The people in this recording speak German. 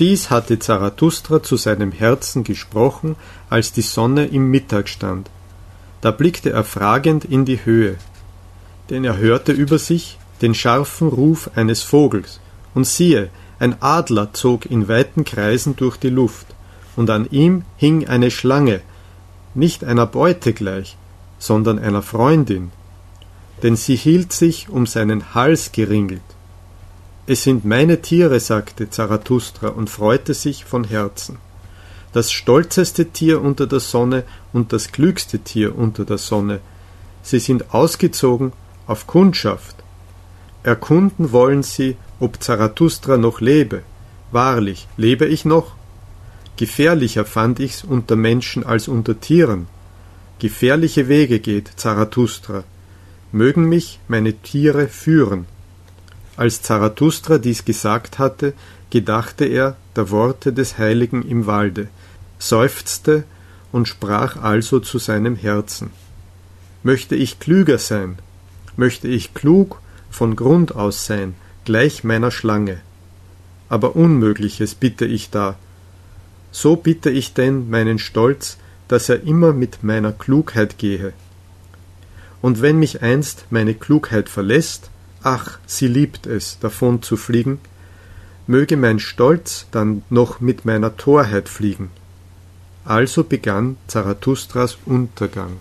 Dies hatte Zarathustra zu seinem Herzen gesprochen, als die Sonne im Mittag stand. Da blickte er fragend in die Höhe, denn er hörte über sich den scharfen Ruf eines Vogels, und siehe, ein Adler zog in weiten Kreisen durch die Luft, und an ihm hing eine Schlange, nicht einer Beute gleich, sondern einer Freundin, denn sie hielt sich um seinen Hals geringelt. Es sind meine Tiere, sagte Zarathustra und freute sich von Herzen. Das stolzeste Tier unter der Sonne und das klügste Tier unter der Sonne. Sie sind ausgezogen auf Kundschaft. Erkunden wollen sie, ob Zarathustra noch lebe. Wahrlich, lebe ich noch? Gefährlicher fand ich's unter Menschen als unter Tieren. Gefährliche Wege geht Zarathustra. Mögen mich meine Tiere führen. Als Zarathustra dies gesagt hatte, gedachte er der Worte des Heiligen im Walde, seufzte und sprach also zu seinem Herzen Möchte ich klüger sein, möchte ich klug von Grund aus sein, gleich meiner Schlange. Aber Unmögliches bitte ich da. So bitte ich denn meinen Stolz, dass er immer mit meiner Klugheit gehe. Und wenn mich einst meine Klugheit verlässt, ach, sie liebt es, davon zu fliegen, möge mein Stolz dann noch mit meiner Torheit fliegen. Also begann Zarathustras Untergang.